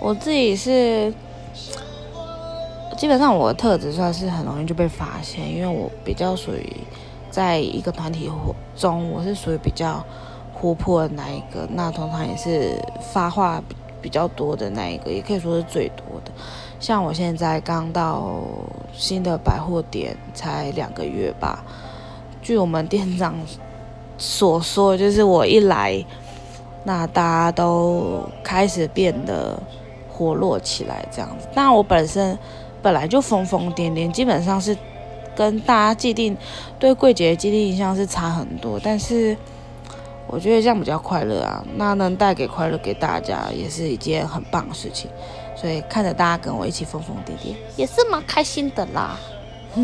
我自己是基本上我的特质算是很容易就被发现，因为我比较属于在一个团体活中，我是属于比较活泼的那一个，那通常也是发话比比较多的那一个，也可以说是最多的。像我现在刚到新的百货店才两个月吧，据我们店长所说，就是我一来，那大家都开始变得活络起来这样子。但我本身本来就疯疯癫癫，基本上是跟大家既定对柜姐的既定印象是差很多，但是我觉得这样比较快乐啊，那能带给快乐给大家，也是一件很棒的事情。所以看着大家跟我一起疯疯癫癫，也是蛮开心的啦。